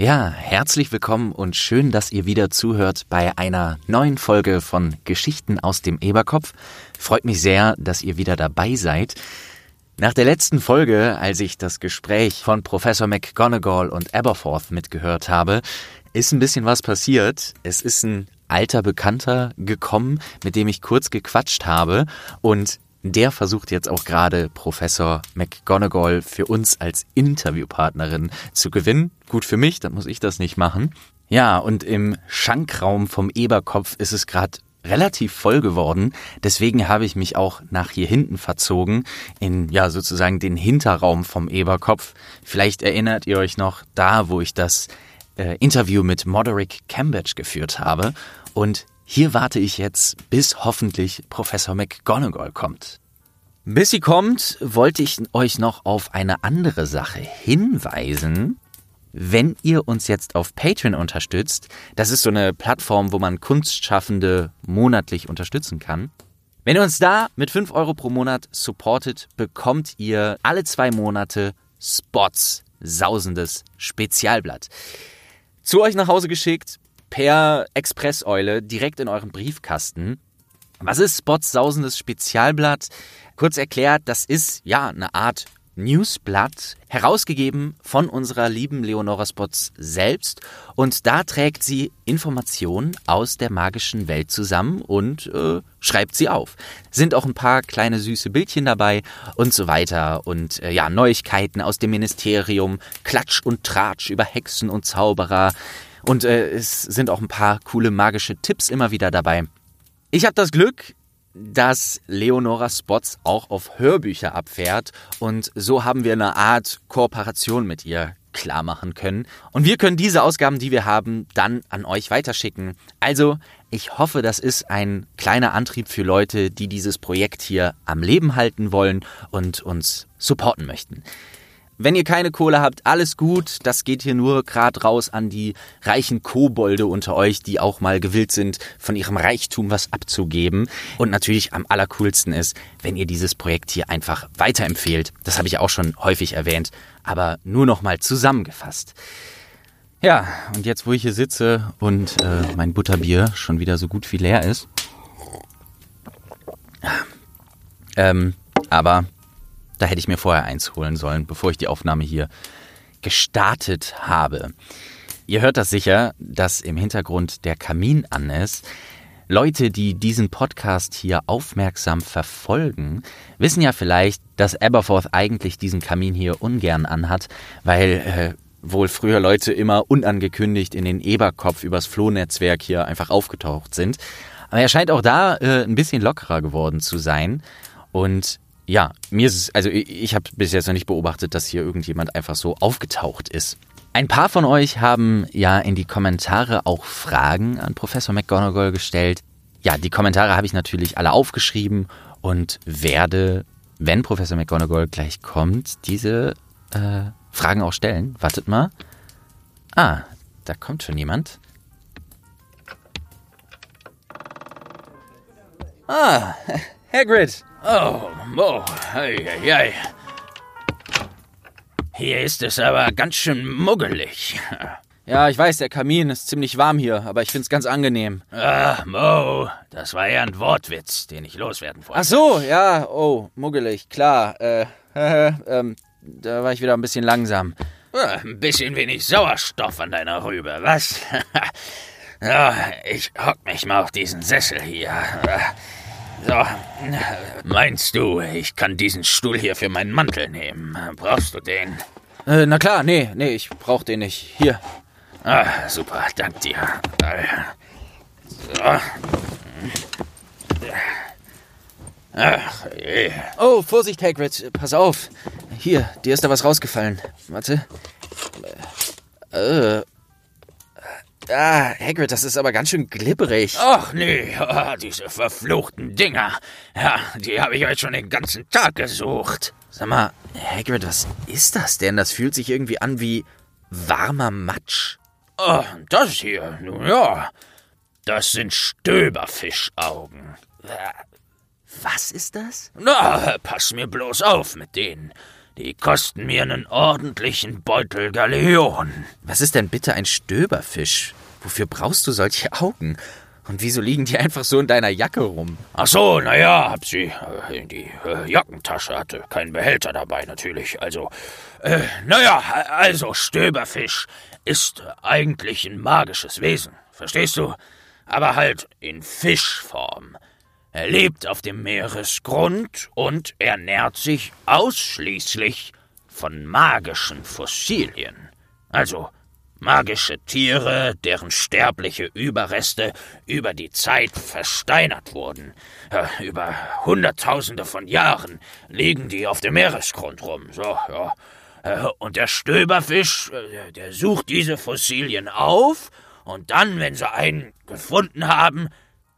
Ja, herzlich willkommen und schön, dass ihr wieder zuhört bei einer neuen Folge von Geschichten aus dem Eberkopf. Freut mich sehr, dass ihr wieder dabei seid. Nach der letzten Folge, als ich das Gespräch von Professor McGonagall und Aberforth mitgehört habe, ist ein bisschen was passiert. Es ist ein alter Bekannter gekommen, mit dem ich kurz gequatscht habe und der versucht jetzt auch gerade Professor McGonagall für uns als Interviewpartnerin zu gewinnen. Gut für mich, dann muss ich das nicht machen. Ja, und im Schankraum vom Eberkopf ist es gerade relativ voll geworden. Deswegen habe ich mich auch nach hier hinten verzogen, in ja sozusagen den Hinterraum vom Eberkopf. Vielleicht erinnert ihr euch noch da, wo ich das äh, Interview mit Moderick Cambridge geführt habe. Und hier warte ich jetzt, bis hoffentlich Professor McGonagall kommt. Bis sie kommt, wollte ich euch noch auf eine andere Sache hinweisen. Wenn ihr uns jetzt auf Patreon unterstützt, das ist so eine Plattform, wo man Kunstschaffende monatlich unterstützen kann. Wenn ihr uns da mit 5 Euro pro Monat supportet, bekommt ihr alle zwei Monate Spots, sausendes Spezialblatt. Zu euch nach Hause geschickt, per Expresseule direkt in eurem Briefkasten. Was ist Spots sausendes Spezialblatt? Kurz erklärt, das ist ja eine Art Newsblatt, herausgegeben von unserer lieben Leonora Spots selbst. Und da trägt sie Informationen aus der magischen Welt zusammen und äh, schreibt sie auf. Sind auch ein paar kleine süße Bildchen dabei und so weiter. Und äh, ja, Neuigkeiten aus dem Ministerium, Klatsch und Tratsch über Hexen und Zauberer. Und äh, es sind auch ein paar coole magische Tipps immer wieder dabei. Ich habe das Glück, dass Leonora Spots auch auf Hörbücher abfährt und so haben wir eine Art Kooperation mit ihr klar machen können. Und wir können diese Ausgaben, die wir haben, dann an euch weiterschicken. Also, ich hoffe, das ist ein kleiner Antrieb für Leute, die dieses Projekt hier am Leben halten wollen und uns supporten möchten. Wenn ihr keine Kohle habt, alles gut. Das geht hier nur gerade raus an die reichen Kobolde unter euch, die auch mal gewillt sind, von ihrem Reichtum was abzugeben. Und natürlich am allercoolsten ist, wenn ihr dieses Projekt hier einfach weiterempfehlt. Das habe ich auch schon häufig erwähnt, aber nur noch mal zusammengefasst. Ja, und jetzt, wo ich hier sitze und äh, mein Butterbier schon wieder so gut wie leer ist. Ähm, aber da hätte ich mir vorher eins holen sollen, bevor ich die Aufnahme hier gestartet habe. Ihr hört das sicher, dass im Hintergrund der Kamin an ist. Leute, die diesen Podcast hier aufmerksam verfolgen, wissen ja vielleicht, dass Aberforth eigentlich diesen Kamin hier ungern anhat, weil äh, wohl früher Leute immer unangekündigt in den Eberkopf übers Flohnetzwerk hier einfach aufgetaucht sind. Aber er scheint auch da äh, ein bisschen lockerer geworden zu sein. Und ja, mir ist es, also ich, habe bis jetzt noch nicht beobachtet, dass hier irgendjemand einfach so aufgetaucht ist. Ein paar von euch haben ja in die Kommentare auch Fragen an Professor McGonagall gestellt. Ja, die Kommentare habe ich natürlich alle aufgeschrieben und werde, wenn Professor McGonagall gleich kommt, diese äh, Fragen auch stellen. Wartet mal. Ah, da kommt schon jemand. Ah, Hagrid. Oh, oh, ei, ei, ei. Hier ist es aber ganz schön muggelig. Ja, ich weiß, der Kamin ist ziemlich warm hier, aber ich find's ganz angenehm. Ah, Mo, das war ja ein Wortwitz, den ich loswerden wollte. Ach so, ja, oh, muggelig, klar. Äh, äh, ähm, da war ich wieder ein bisschen langsam. Ah, ein bisschen wenig Sauerstoff an deiner Rübe, was? ja, ich hock mich mal auf diesen Sessel hier. So. Meinst du, ich kann diesen Stuhl hier für meinen Mantel nehmen? Brauchst du den? Äh, na klar, nee, nee, ich brauch den nicht. Hier. Ah, super, dank dir. So. Ach, je. Oh, Vorsicht, Hagrid, pass auf. Hier, dir ist da was rausgefallen. Warte. Äh, Ah, Hagrid, das ist aber ganz schön glibberig. Ach nee, oh, diese verfluchten Dinger. Ja, die habe ich heute schon den ganzen Tag gesucht. Sag mal, Hagrid, was ist das denn? Das fühlt sich irgendwie an wie warmer Matsch. Oh, das hier, nun ja. Das sind Stöberfischaugen. Was ist das? Na, pass mir bloß auf mit denen. Die kosten mir einen ordentlichen Beutel Galeonen. Was ist denn bitte ein Stöberfisch? Wofür brauchst du solche Augen? Und wieso liegen die einfach so in deiner Jacke rum? Ach so, naja, hab sie äh, in die äh, Jackentasche, hatte keinen Behälter dabei natürlich. Also, äh, naja, also Stöberfisch ist eigentlich ein magisches Wesen, verstehst du? Aber halt in Fischform. Er lebt auf dem Meeresgrund und ernährt sich ausschließlich von magischen Fossilien. Also magische Tiere, deren sterbliche Überreste über die Zeit versteinert wurden. über Hunderttausende von Jahren liegen die auf dem Meeresgrund rum. So, ja. Äh, und der Stöberfisch, äh, der sucht diese Fossilien auf, und dann, wenn sie einen gefunden haben,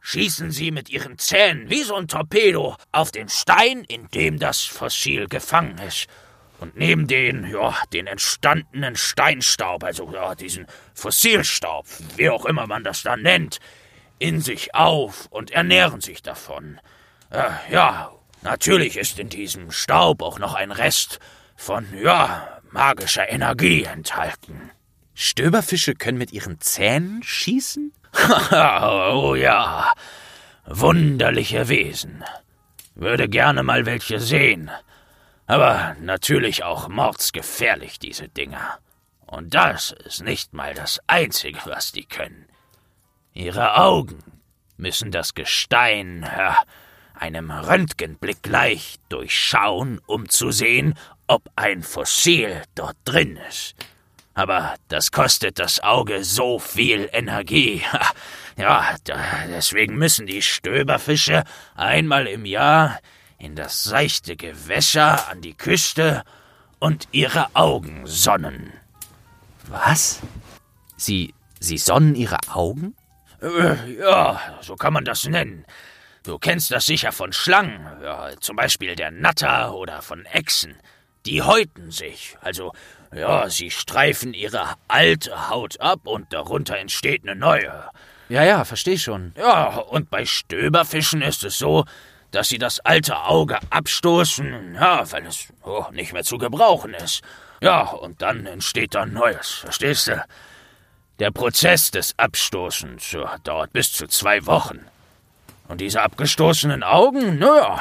schießen sie mit ihren Zähnen wie so ein Torpedo auf den Stein, in dem das Fossil gefangen ist. Und nehmen den, ja, den entstandenen Steinstaub, also ja, diesen Fossilstaub, wie auch immer man das dann nennt, in sich auf und ernähren sich davon. Äh, ja, natürlich ist in diesem Staub auch noch ein Rest von, ja, magischer Energie enthalten. Stöberfische können mit ihren Zähnen schießen? oh ja, wunderliche Wesen. Würde gerne mal welche sehen. Aber natürlich auch mordsgefährlich, diese Dinger. Und das ist nicht mal das Einzige, was die können. Ihre Augen müssen das Gestein ja, einem Röntgenblick gleich durchschauen, um zu sehen, ob ein Fossil dort drin ist. Aber das kostet das Auge so viel Energie. Ja, deswegen müssen die Stöberfische einmal im Jahr in das seichte Gewässer an die Küste und ihre Augen sonnen. Was? Sie, Sie sonnen Ihre Augen? Äh, ja, so kann man das nennen. Du kennst das sicher von Schlangen, ja, zum Beispiel der Natter oder von Echsen. Die häuten sich, also ja, sie streifen ihre alte Haut ab und darunter entsteht eine neue. Ja, ja, versteh schon. Ja, und bei Stöberfischen ist es so, dass sie das alte Auge abstoßen, ja, weil es oh, nicht mehr zu gebrauchen ist. Ja, und dann entsteht dann Neues, verstehst du? Der Prozess des Abstoßens ja, dauert bis zu zwei Wochen. Und diese abgestoßenen Augen, naja,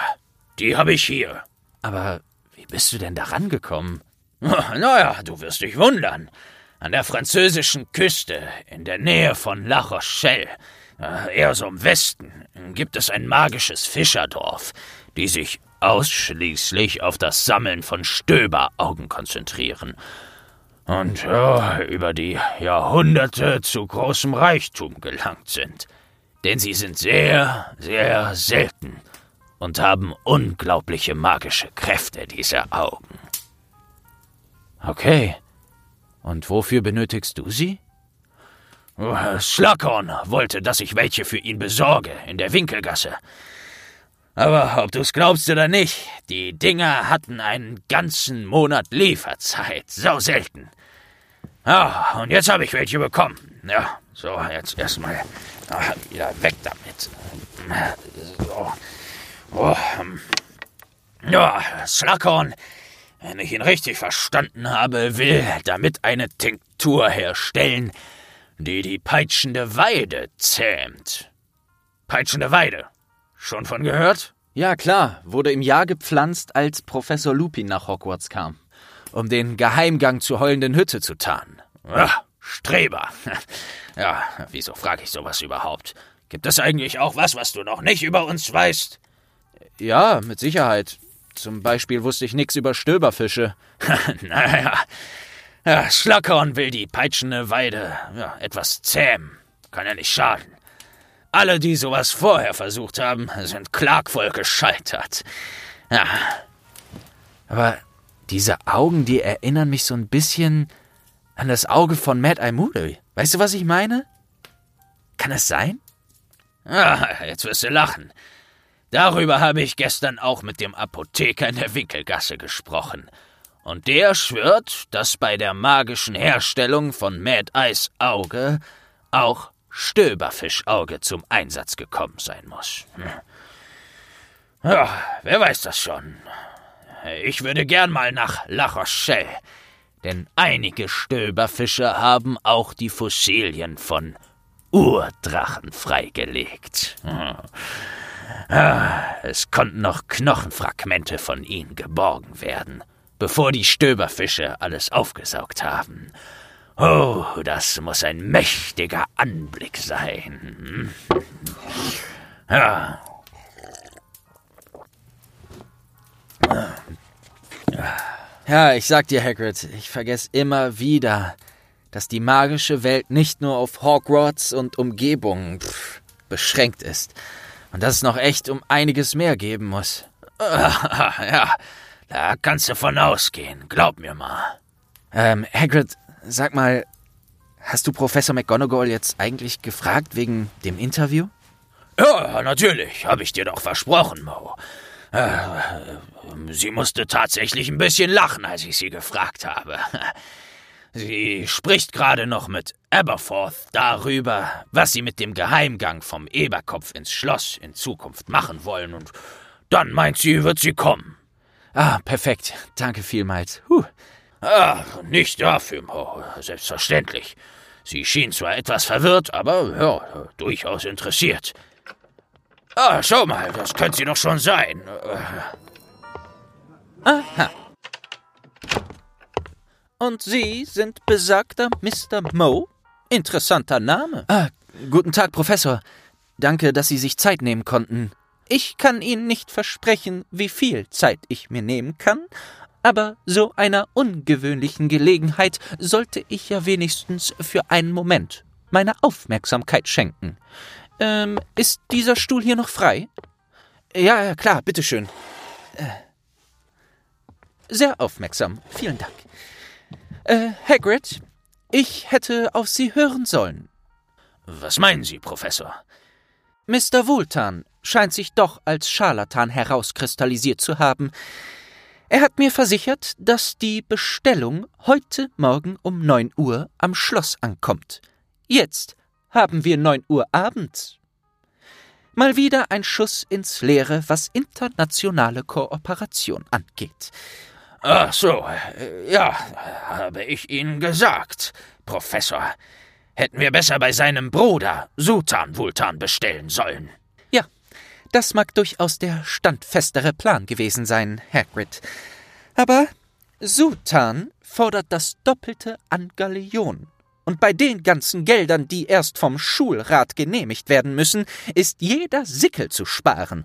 die habe ich hier. Aber wie bist du denn da rangekommen? Naja, du wirst dich wundern. An der französischen Küste, in der Nähe von La Rochelle, äh, eher so im Westen, gibt es ein magisches Fischerdorf, die sich ausschließlich auf das Sammeln von Stöberaugen konzentrieren und ja, über die Jahrhunderte zu großem Reichtum gelangt sind. Denn sie sind sehr, sehr selten und haben unglaubliche magische Kräfte, diese Augen. Okay. Und wofür benötigst du sie? Schlackhorn wollte, dass ich welche für ihn besorge, in der Winkelgasse. Aber ob du's glaubst oder nicht, die Dinger hatten einen ganzen Monat Lieferzeit. So selten. Ja, und jetzt habe ich welche bekommen. Ja, so, jetzt erstmal wieder weg damit. So. Oh, ja, Slackhorn wenn ich ihn richtig verstanden habe, will damit eine Tinktur herstellen, die die peitschende Weide zähmt. Peitschende Weide. Schon von gehört? Ja, klar. Wurde im Jahr gepflanzt, als Professor Lupin nach Hogwarts kam. Um den Geheimgang zur heulenden Hütte zu tarnen. Ach, Streber. Ja, wieso frage ich sowas überhaupt? Gibt es eigentlich auch was, was du noch nicht über uns weißt? Ja, mit Sicherheit. Zum Beispiel wusste ich nichts über Stöberfische. naja, ja, Schlackhorn will die peitschende Weide ja, etwas zähmen. Kann ja nicht schaden. Alle, die sowas vorher versucht haben, sind klagvoll gescheitert. Ja. Aber diese Augen, die erinnern mich so ein bisschen an das Auge von Mad Eye Moody. Weißt du, was ich meine? Kann das sein? Ah, jetzt wirst du lachen. Darüber habe ich gestern auch mit dem Apotheker in der Winkelgasse gesprochen. Und der schwört, dass bei der magischen Herstellung von Mad Eyes Auge auch Stöberfischauge zum Einsatz gekommen sein muss. Hm. Ja, wer weiß das schon. ich würde gern mal nach La Rochelle. Denn einige Stöberfische haben auch die Fossilien von Urdrachen freigelegt. Ah, es konnten noch Knochenfragmente von ihnen geborgen werden, bevor die Stöberfische alles aufgesaugt haben. Oh, das muss ein mächtiger Anblick sein. Ja. Ja, ich sag dir, Hagrid, ich vergesse immer wieder, dass die magische Welt nicht nur auf Hogwarts und Umgebungen pff, beschränkt ist und dass es noch echt um einiges mehr geben muss. Ja, da kannst du von ausgehen, glaub mir mal. Ähm, Hagrid, sag mal, hast du Professor McGonagall jetzt eigentlich gefragt wegen dem Interview? Ja, natürlich, habe ich dir doch versprochen, Mo. Äh, sie musste tatsächlich ein bisschen lachen, als ich sie gefragt habe. Sie spricht gerade noch mit Aberforth darüber, was sie mit dem Geheimgang vom Eberkopf ins Schloss in Zukunft machen wollen, und dann meint sie, wird sie kommen. Ah, perfekt. Danke vielmals. Huh. Ah, nicht dafür, Mo. Selbstverständlich. Sie schien zwar etwas verwirrt, aber ja, durchaus interessiert. Ah, schau mal, das könnte sie doch schon sein. Aha. Und Sie sind besagter Mr. Moe? Interessanter Name. Ah, guten Tag, Professor. Danke, dass Sie sich Zeit nehmen konnten. Ich kann Ihnen nicht versprechen, wie viel Zeit ich mir nehmen kann, aber so einer ungewöhnlichen Gelegenheit sollte ich ja wenigstens für einen Moment meine Aufmerksamkeit schenken. Ähm, ist dieser Stuhl hier noch frei? Ja, ja, klar, bitteschön. Äh, sehr aufmerksam, vielen Dank. Äh, Hagrid, ich hätte auf Sie hören sollen. Was meinen Sie, Professor? Mr. Wohltan scheint sich doch als Scharlatan herauskristallisiert zu haben. Er hat mir versichert, dass die Bestellung heute Morgen um neun Uhr am Schloss ankommt. Jetzt haben wir neun Uhr abends. Mal wieder ein Schuss ins Leere, was internationale Kooperation angeht. Ach so, ja, habe ich Ihnen gesagt, Professor. Hätten wir besser bei seinem Bruder Sultan Vultan bestellen sollen. Ja, das mag durchaus der standfestere Plan gewesen sein, Hagrid. Aber Sultan fordert das Doppelte an Galeon. Und bei den ganzen Geldern, die erst vom Schulrat genehmigt werden müssen, ist jeder Sickel zu sparen.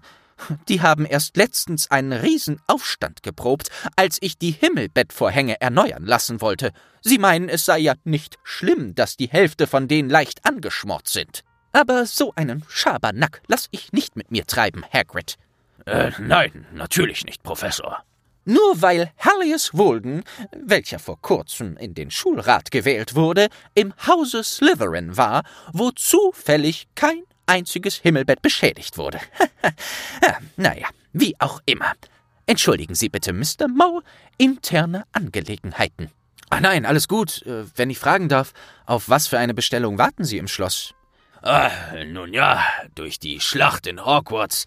Die haben erst letztens einen Riesenaufstand geprobt, als ich die Himmelbettvorhänge erneuern lassen wollte. Sie meinen, es sei ja nicht schlimm, dass die Hälfte von denen leicht angeschmort sind. Aber so einen Schabernack lass ich nicht mit mir treiben, Hagrid. Äh, nein, natürlich nicht, Professor. Nur weil Hallius Walden, welcher vor kurzem in den Schulrat gewählt wurde, im Hause Slytherin war, wo zufällig kein einziges Himmelbett beschädigt wurde. naja, wie auch immer. Entschuldigen Sie bitte, Mr. Moe, interne Angelegenheiten. Ah nein, alles gut. Äh, wenn ich fragen darf, auf was für eine Bestellung warten Sie im Schloss? Ah, nun ja, durch die Schlacht in Hogwarts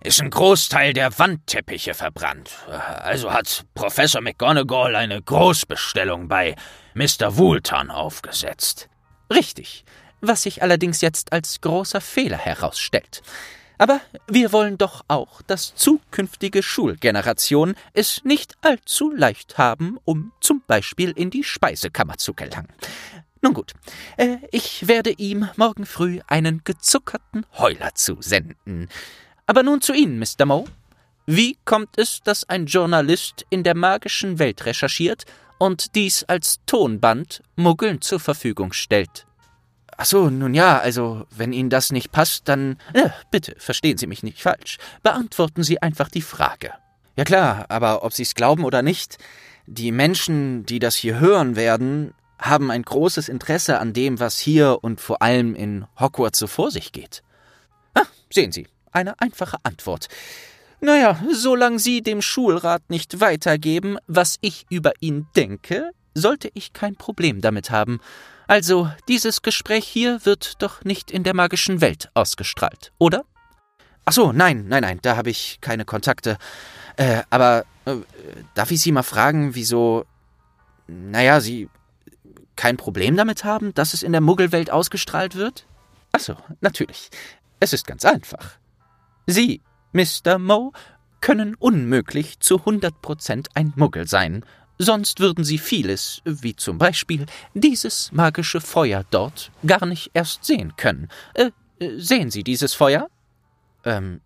ist ein Großteil der Wandteppiche verbrannt. Also hat Professor McGonagall eine Großbestellung bei Mr. Woolton aufgesetzt. Richtig was sich allerdings jetzt als großer Fehler herausstellt. Aber wir wollen doch auch, dass zukünftige Schulgenerationen es nicht allzu leicht haben, um zum Beispiel in die Speisekammer zu gelangen. Nun gut, äh, ich werde ihm morgen früh einen gezuckerten Heuler zusenden. Aber nun zu Ihnen, Mr. Moe. Wie kommt es, dass ein Journalist in der magischen Welt recherchiert und dies als Tonband Muggeln zur Verfügung stellt? Ach so, nun ja, also, wenn Ihnen das nicht passt, dann. Ja, bitte, verstehen Sie mich nicht falsch. Beantworten Sie einfach die Frage. Ja klar, aber ob Sie es glauben oder nicht, die Menschen, die das hier hören werden, haben ein großes Interesse an dem, was hier und vor allem in Hogwarts so vor sich geht. Ah, sehen Sie, eine einfache Antwort. Naja, solange Sie dem Schulrat nicht weitergeben, was ich über ihn denke, sollte ich kein Problem damit haben. Also, dieses Gespräch hier wird doch nicht in der magischen Welt ausgestrahlt, oder? Ach so, nein, nein, nein, da habe ich keine Kontakte. Äh, aber Äh, darf ich Sie mal fragen, wieso. Naja, Sie kein Problem damit haben, dass es in der Muggelwelt ausgestrahlt wird? Ach so, natürlich. Es ist ganz einfach. Sie, Mr. Moe, können unmöglich zu 100 Prozent ein Muggel sein, sonst würden Sie vieles, wie zum Beispiel dieses magische Feuer dort, gar nicht erst sehen können. Äh, sehen Sie dieses Feuer? Ähm,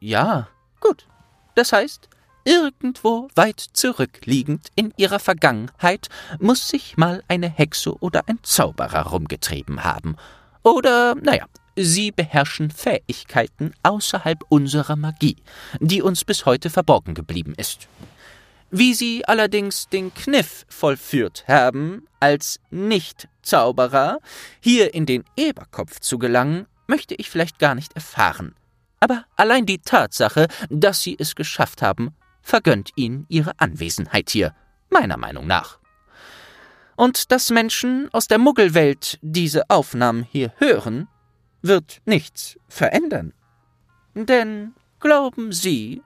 ja, gut. Das heißt, Irgendwo weit zurückliegend in ihrer Vergangenheit muss sich mal eine Hexe oder ein Zauberer rumgetrieben haben. Oder, naja, sie beherrschen Fähigkeiten außerhalb unserer Magie, die uns bis heute verborgen geblieben ist. Wie sie allerdings den Kniff vollführt haben, als Nicht-Zauberer hier in den Eberkopf zu gelangen, möchte ich vielleicht gar nicht erfahren. Aber allein die Tatsache, dass sie es geschafft haben, vergönnt ihnen ihre Anwesenheit hier, meiner Meinung nach. Und dass Menschen aus der Muggelwelt diese Aufnahmen hier hören, wird nichts verändern. Denn glauben Sie,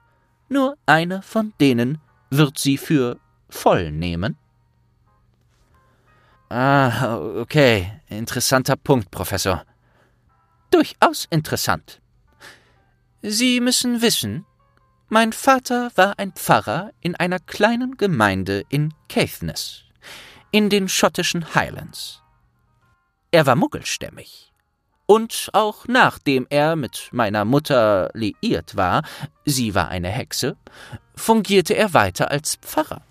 nur einer von denen wird sie für voll nehmen? Ah, okay. Interessanter Punkt, Professor. Durchaus interessant. Sie müssen wissen, mein Vater war ein Pfarrer in einer kleinen Gemeinde in Caithness, in den schottischen Highlands. Er war muggelstämmig. Und auch nachdem er mit meiner Mutter liiert war, sie war eine Hexe, fungierte er weiter als Pfarrer.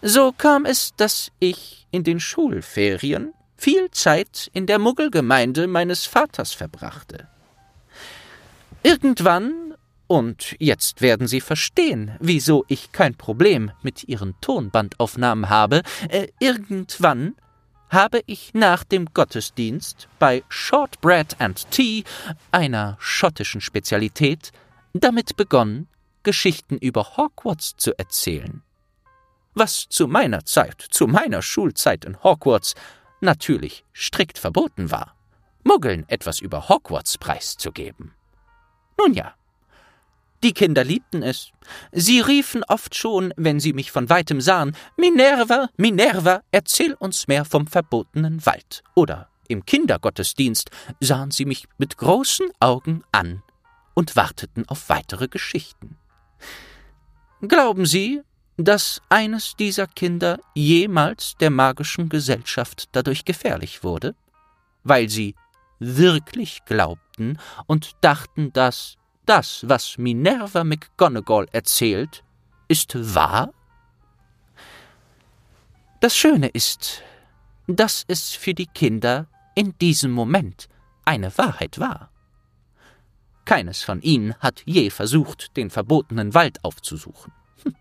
So kam es, dass ich in den Schulferien viel Zeit in der Muggelgemeinde meines Vaters verbrachte. Irgendwann und jetzt werden Sie verstehen, wieso ich kein Problem mit Ihren Tonbandaufnahmen habe. Äh, irgendwann habe ich nach dem Gottesdienst bei Shortbread and Tea, einer schottischen Spezialität, damit begonnen, Geschichten über Hogwarts zu erzählen. Was zu meiner Zeit, zu meiner Schulzeit in Hogwarts, natürlich strikt verboten war, Muggeln etwas über Hogwarts preiszugeben. Nun ja, die Kinder liebten es. Sie riefen oft schon, wenn sie mich von weitem sahen, Minerva, Minerva, erzähl uns mehr vom verbotenen Wald. Oder im Kindergottesdienst sahen sie mich mit großen Augen an und warteten auf weitere Geschichten. Glauben Sie, dass eines dieser Kinder jemals der magischen Gesellschaft dadurch gefährlich wurde? Weil sie wirklich glaubten und dachten, dass das, was Minerva McGonagall erzählt, ist wahr? Das Schöne ist, dass es für die Kinder in diesem Moment eine Wahrheit war. Keines von ihnen hat je versucht, den verbotenen Wald aufzusuchen. Hm.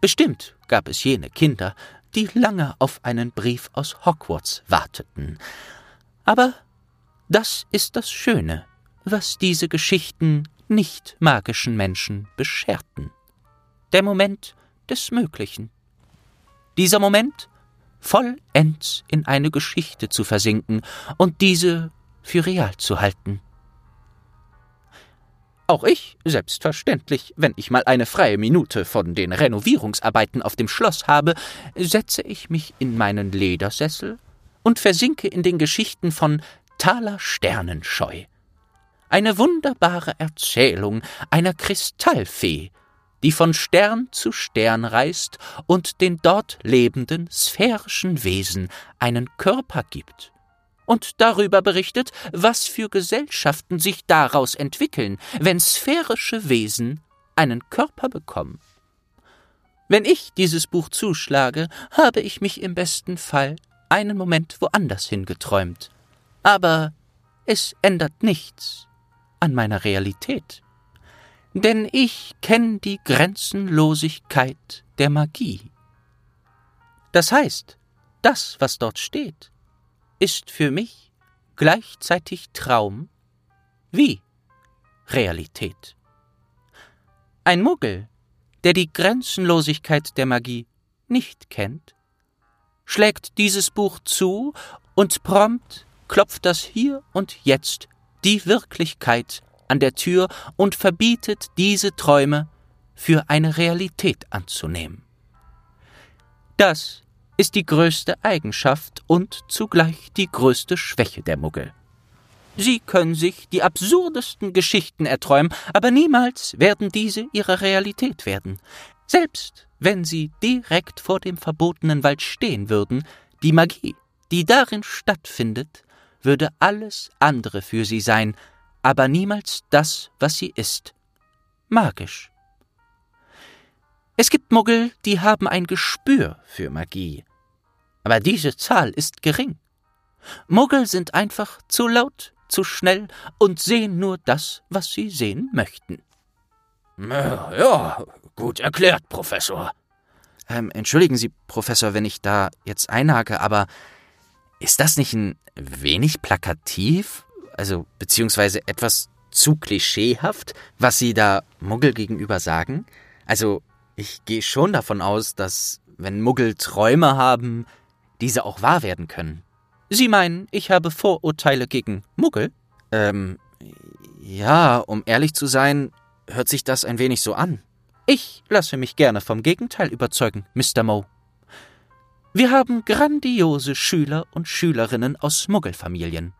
Bestimmt gab es jene Kinder, die lange auf einen Brief aus Hogwarts warteten. Aber das ist das Schöne was diese Geschichten nicht magischen Menschen bescherten. Der Moment des Möglichen. Dieser Moment, vollends in eine Geschichte zu versinken und diese für real zu halten. Auch ich, selbstverständlich, wenn ich mal eine freie Minute von den Renovierungsarbeiten auf dem Schloss habe, setze ich mich in meinen Ledersessel und versinke in den Geschichten von Thaler Sternenscheu, eine wunderbare Erzählung einer Kristallfee, die von Stern zu Stern reist und den dort lebenden sphärischen Wesen einen Körper gibt und darüber berichtet, was für Gesellschaften sich daraus entwickeln, wenn sphärische Wesen einen Körper bekommen. Wenn ich dieses Buch zuschlage, habe ich mich im besten Fall einen Moment woanders hingeträumt. Aber es ändert nichts an meiner Realität. Denn ich kenne die Grenzenlosigkeit der Magie. Das heißt, das, was dort steht, ist für mich gleichzeitig Traum wie Realität. Ein Muggel, der die Grenzenlosigkeit der Magie nicht kennt, schlägt dieses Buch zu und prompt klopft das hier und jetzt die Wirklichkeit an der Tür und verbietet diese Träume, für eine Realität anzunehmen. Das ist die größte Eigenschaft und zugleich die größte Schwäche der Muggel. Sie können sich die absurdesten Geschichten erträumen, aber niemals werden diese ihre Realität werden. Selbst wenn sie direkt vor dem verbotenen Wald stehen würden, die Magie, die darin stattfindet, würde alles andere für sie sein, aber niemals das, was sie ist. Magisch. Es gibt Muggel, die haben ein Gespür für Magie. Aber diese Zahl ist gering. Muggel sind einfach zu laut, zu schnell und sehen nur das, was sie sehen möchten. Ja, gut erklärt, Professor. Ähm, entschuldigen Sie, Professor, wenn ich da jetzt einhake, aber ist das nicht ein wenig plakativ? Also, beziehungsweise etwas zu klischeehaft, was Sie da Muggel gegenüber sagen? Also, ich gehe schon davon aus, dass, wenn Muggel Träume haben, diese auch wahr werden können. Sie meinen, ich habe Vorurteile gegen Muggel? Ähm, ja, um ehrlich zu sein, hört sich das ein wenig so an. Ich lasse mich gerne vom Gegenteil überzeugen, Mr. Moe. Wir haben grandiose Schüler und Schülerinnen aus Muggelfamilien.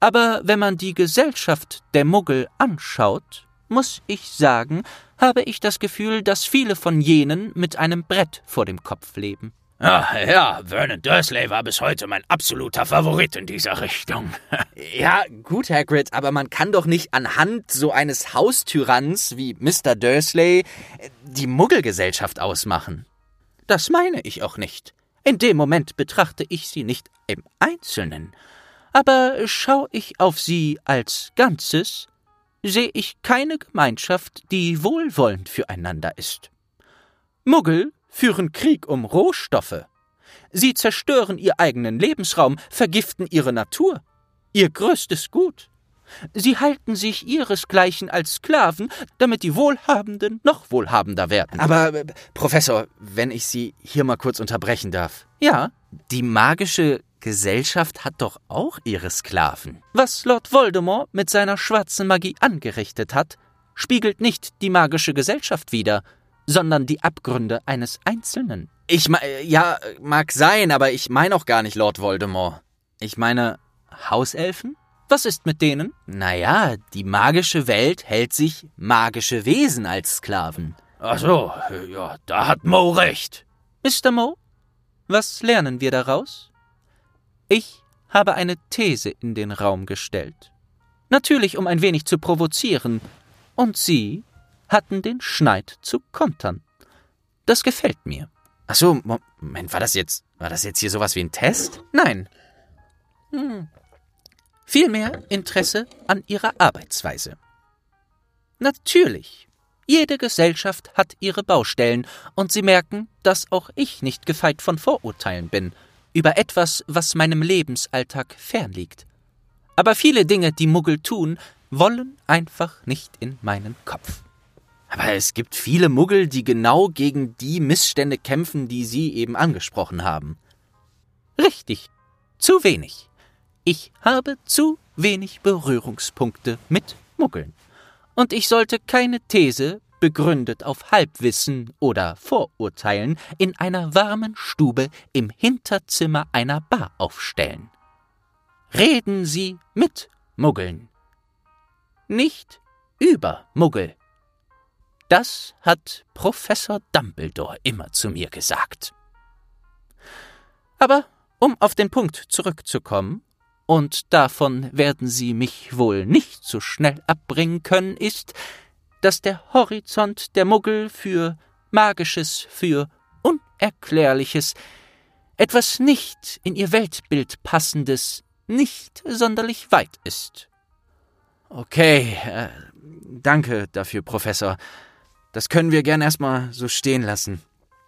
Aber wenn man die Gesellschaft der Muggel anschaut, muss ich sagen, habe ich das Gefühl, dass viele von jenen mit einem Brett vor dem Kopf leben. Ja, ja, Vernon Dursley war bis heute mein absoluter Favorit in dieser Richtung. ja, gut, Hagrid, aber man kann doch nicht anhand so eines Haustyranns wie Mr. Dursley äh, die Muggelgesellschaft ausmachen. Das meine ich auch nicht. In dem Moment betrachte ich sie nicht im Einzelnen. Aber schaue ich auf sie als Ganzes, sehe ich keine Gemeinschaft, die wohlwollend füreinander ist. Muggel führen Krieg um Rohstoffe. Sie zerstören ihr eigenen Lebensraum, vergiften ihre Natur, ihr größtes Gut. Sie halten sich ihresgleichen als Sklaven, damit die Wohlhabenden noch wohlhabender werden. Aber, äh, Professor, wenn ich Sie hier mal kurz unterbrechen darf. Ja? Die magische Gesellschaft hat doch auch ihre Sklaven. Was Lord Voldemort mit seiner schwarzen Magie angerichtet hat, spiegelt nicht die magische Gesellschaft wider, sondern die Abgründe eines Einzelnen. Ich meine, ja, mag sein, aber ich meine auch gar nicht Lord Voldemort. Ich meine Hauselfen? Was ist mit denen? Naja, die magische Welt hält sich magische Wesen als Sklaven. Ach so, ja, da hat Mo recht. Mr. Mo, was lernen wir daraus? Ich habe eine These in den Raum gestellt. Natürlich, um ein wenig zu provozieren. Und Sie hatten den Schneid zu kontern. Das gefällt mir. Ach so, Moment, war das jetzt, war das jetzt hier sowas wie ein Test? Nein. Hm. Vielmehr Interesse an Ihrer Arbeitsweise. Natürlich. Jede Gesellschaft hat ihre Baustellen, und Sie merken, dass auch ich nicht gefeit von Vorurteilen bin über etwas, was meinem Lebensalltag fernliegt. Aber viele Dinge, die Muggel tun, wollen einfach nicht in meinen Kopf. Aber es gibt viele Muggel, die genau gegen die Missstände kämpfen, die Sie eben angesprochen haben. Richtig. Zu wenig. Ich habe zu wenig Berührungspunkte mit Muggeln. Und ich sollte keine These begründet auf Halbwissen oder Vorurteilen, in einer warmen Stube im Hinterzimmer einer Bar aufstellen. Reden Sie mit Muggeln, nicht über Muggel. Das hat Professor Dumbledore immer zu mir gesagt. Aber um auf den Punkt zurückzukommen, und davon werden Sie mich wohl nicht so schnell abbringen können, ist, dass der Horizont der Muggel für Magisches, für Unerklärliches, etwas nicht in ihr Weltbild passendes, nicht sonderlich weit ist. Okay, äh, danke dafür, Professor. Das können wir gern erstmal so stehen lassen.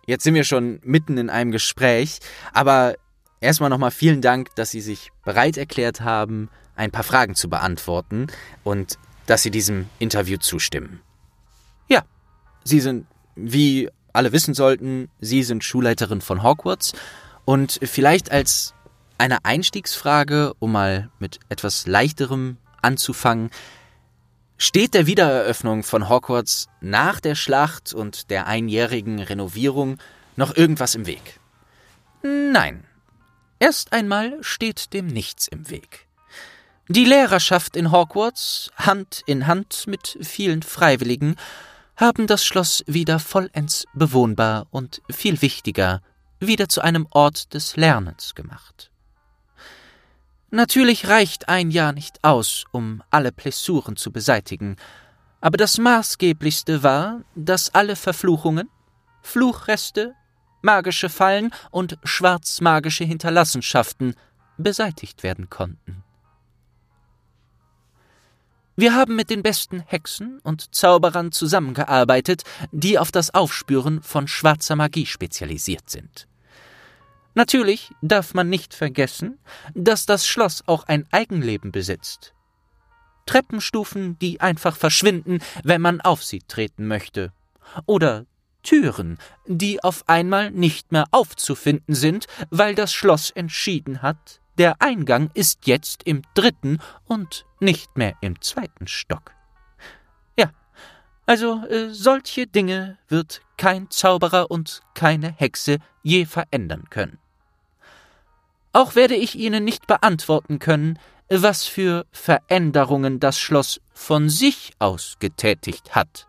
Jetzt sind wir schon mitten in einem Gespräch, aber erstmal nochmal vielen Dank, dass Sie sich bereit erklärt haben, ein paar Fragen zu beantworten und dass Sie diesem Interview zustimmen. Ja, Sie sind, wie alle wissen sollten, Sie sind Schulleiterin von Hogwarts und vielleicht als eine Einstiegsfrage, um mal mit etwas leichterem anzufangen, Steht der Wiedereröffnung von Hogwarts nach der Schlacht und der einjährigen Renovierung noch irgendwas im Weg? Nein. Erst einmal steht dem nichts im Weg. Die Lehrerschaft in Hogwarts, Hand in Hand mit vielen Freiwilligen, haben das Schloss wieder vollends bewohnbar und viel wichtiger, wieder zu einem Ort des Lernens gemacht. Natürlich reicht ein Jahr nicht aus, um alle Blessuren zu beseitigen, aber das Maßgeblichste war, dass alle Verfluchungen, Fluchreste, magische Fallen und schwarzmagische Hinterlassenschaften beseitigt werden konnten. Wir haben mit den besten Hexen und Zauberern zusammengearbeitet, die auf das Aufspüren von schwarzer Magie spezialisiert sind. Natürlich darf man nicht vergessen, dass das Schloss auch ein Eigenleben besitzt. Treppenstufen, die einfach verschwinden, wenn man auf sie treten möchte. Oder Türen, die auf einmal nicht mehr aufzufinden sind, weil das Schloss entschieden hat, der Eingang ist jetzt im dritten und nicht mehr im zweiten Stock. Ja, also äh, solche Dinge wird kein Zauberer und keine Hexe je verändern können. Auch werde ich Ihnen nicht beantworten können, was für Veränderungen das Schloss von sich aus getätigt hat.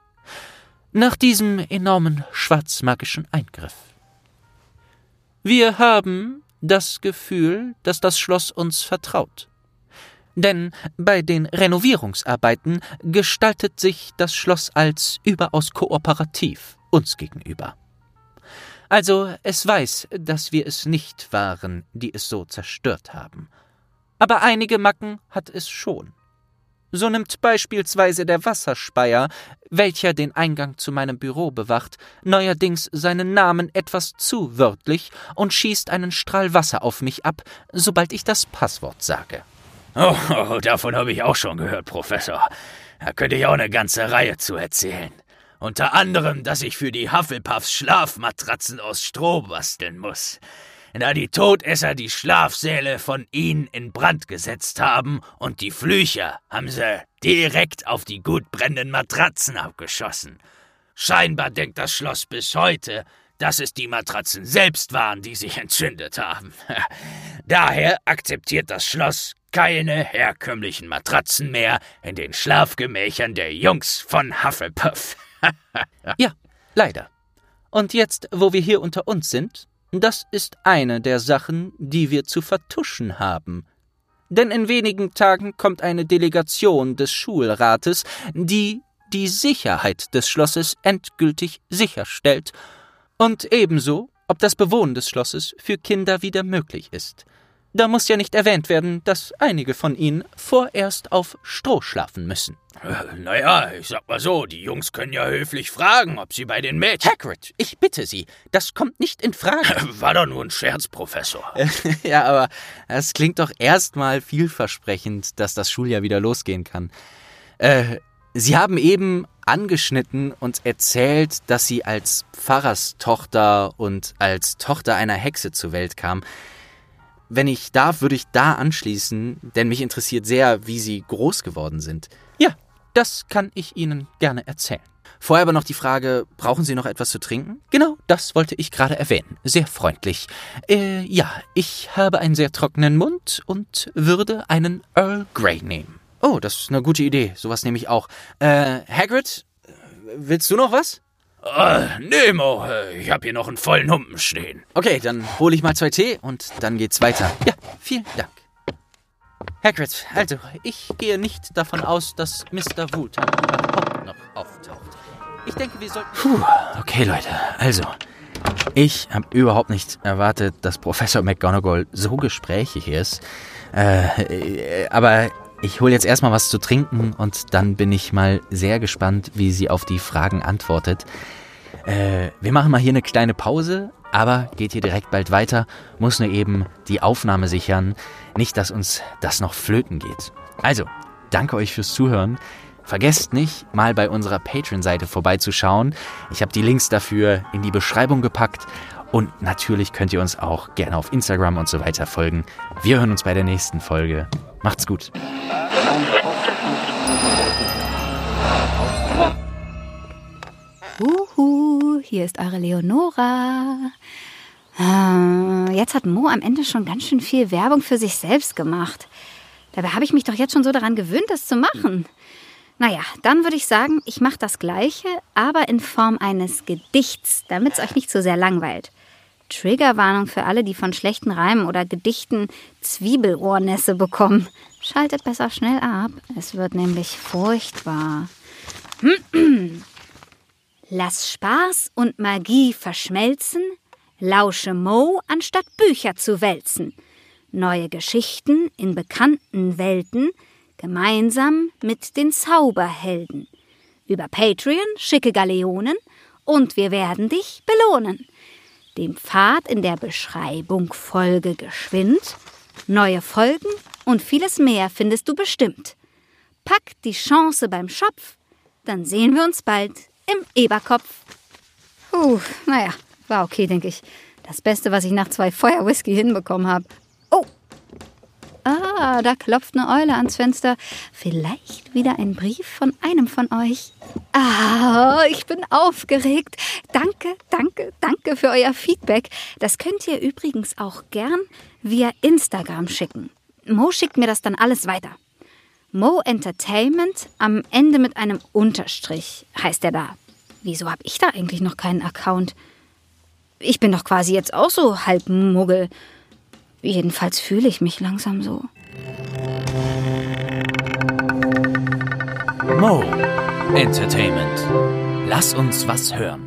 Nach diesem enormen schwarzmagischen Eingriff. Wir haben das Gefühl, dass das Schloss uns vertraut. Denn bei den Renovierungsarbeiten gestaltet sich das Schloss als überaus kooperativ uns gegenüber. Also es weiß, dass wir es nicht waren, die es so zerstört haben. Aber einige Macken hat es schon. So nimmt beispielsweise der Wasserspeier, welcher den Eingang zu meinem Büro bewacht, neuerdings seinen Namen etwas zu wörtlich und schießt einen Strahl Wasser auf mich ab, sobald ich das Passwort sage. Oh, oh davon habe ich auch schon gehört, Professor. Da könnte ich auch eine ganze Reihe zu erzählen. Unter anderem, dass ich für die Hufflepuffs Schlafmatratzen aus Stroh basteln muss da die Todesser die Schlafsäle von ihnen in Brand gesetzt haben und die Flücher haben sie direkt auf die gut brennenden Matratzen abgeschossen. Scheinbar denkt das Schloss bis heute, dass es die Matratzen selbst waren, die sich entzündet haben. Daher akzeptiert das Schloss keine herkömmlichen Matratzen mehr in den Schlafgemächern der Jungs von Hufflepuff. ja, leider. Und jetzt, wo wir hier unter uns sind, das ist eine der Sachen, die wir zu vertuschen haben. Denn in wenigen Tagen kommt eine Delegation des Schulrates, die die Sicherheit des Schlosses endgültig sicherstellt und ebenso, ob das Bewohnen des Schlosses für Kinder wieder möglich ist. Da muss ja nicht erwähnt werden, dass einige von ihnen vorerst auf Stroh schlafen müssen. Äh, naja, ich sag mal so, die Jungs können ja höflich fragen, ob sie bei den Mädchen. Hagrid, ich bitte Sie, das kommt nicht in Frage. War doch nur ein Scherz, Professor. ja, aber es klingt doch erstmal vielversprechend, dass das Schuljahr wieder losgehen kann. Äh, Sie haben eben angeschnitten und erzählt, dass Sie als Pfarrerstochter und als Tochter einer Hexe zur Welt kam. Wenn ich darf, würde ich da anschließen, denn mich interessiert sehr, wie Sie groß geworden sind. Ja, das kann ich Ihnen gerne erzählen. Vorher aber noch die Frage, brauchen Sie noch etwas zu trinken? Genau, das wollte ich gerade erwähnen. Sehr freundlich. Äh, ja, ich habe einen sehr trockenen Mund und würde einen Earl Grey nehmen. Oh, das ist eine gute Idee. Sowas nehme ich auch. Äh, Hagrid, willst du noch was? Äh, Nemo, ich habe hier noch einen vollen Humpen stehen. Okay, dann hole ich mal zwei Tee und dann geht's weiter. Ja, vielen Dank. Hagrid, also, ich gehe nicht davon aus, dass Mr. Woolton überhaupt noch auftaucht. Ich denke, wir sollten... Puh, okay, Leute, also... Ich habe überhaupt nicht erwartet, dass Professor McGonagall so gesprächig ist. Äh, äh aber ich hole jetzt erstmal was zu trinken und dann bin ich mal sehr gespannt, wie sie auf die Fragen antwortet. Äh, wir machen mal hier eine kleine Pause, aber geht hier direkt bald weiter. Muss nur eben die Aufnahme sichern. Nicht, dass uns das noch flöten geht. Also, danke euch fürs Zuhören. Vergesst nicht, mal bei unserer Patreon-Seite vorbeizuschauen. Ich habe die Links dafür in die Beschreibung gepackt. Und natürlich könnt ihr uns auch gerne auf Instagram und so weiter folgen. Wir hören uns bei der nächsten Folge. Macht's gut. Uhu, hier ist eure Leonora. Ah, jetzt hat Mo am Ende schon ganz schön viel Werbung für sich selbst gemacht. Dabei habe ich mich doch jetzt schon so daran gewöhnt, das zu machen. Naja, dann würde ich sagen, ich mache das gleiche, aber in Form eines Gedichts, damit es euch nicht so sehr langweilt. Triggerwarnung für alle, die von schlechten Reimen oder Gedichten Zwiebelohrnässe bekommen. Schaltet besser schnell ab, es wird nämlich furchtbar. Lass Spaß und Magie verschmelzen, lausche Mo, anstatt Bücher zu wälzen. Neue Geschichten in bekannten Welten, gemeinsam mit den Zauberhelden. Über Patreon schicke Galeonen und wir werden dich belohnen. Dem Pfad in der Beschreibung folge geschwind. Neue Folgen und vieles mehr findest du bestimmt. Pack die Chance beim Schopf, dann sehen wir uns bald im Eberkopf. Puh, naja, war okay, denke ich. Das Beste, was ich nach zwei Feuerwhisky hinbekommen habe. Ah, da klopft eine Eule ans Fenster. Vielleicht wieder ein Brief von einem von euch. Ah, ich bin aufgeregt. Danke, danke, danke für euer Feedback. Das könnt ihr übrigens auch gern via Instagram schicken. Mo schickt mir das dann alles weiter. Mo Entertainment am Ende mit einem Unterstrich heißt er da. Wieso habe ich da eigentlich noch keinen Account? Ich bin doch quasi jetzt auch so halb Muggel. Jedenfalls fühle ich mich langsam so. Mo Entertainment. Lass uns was hören.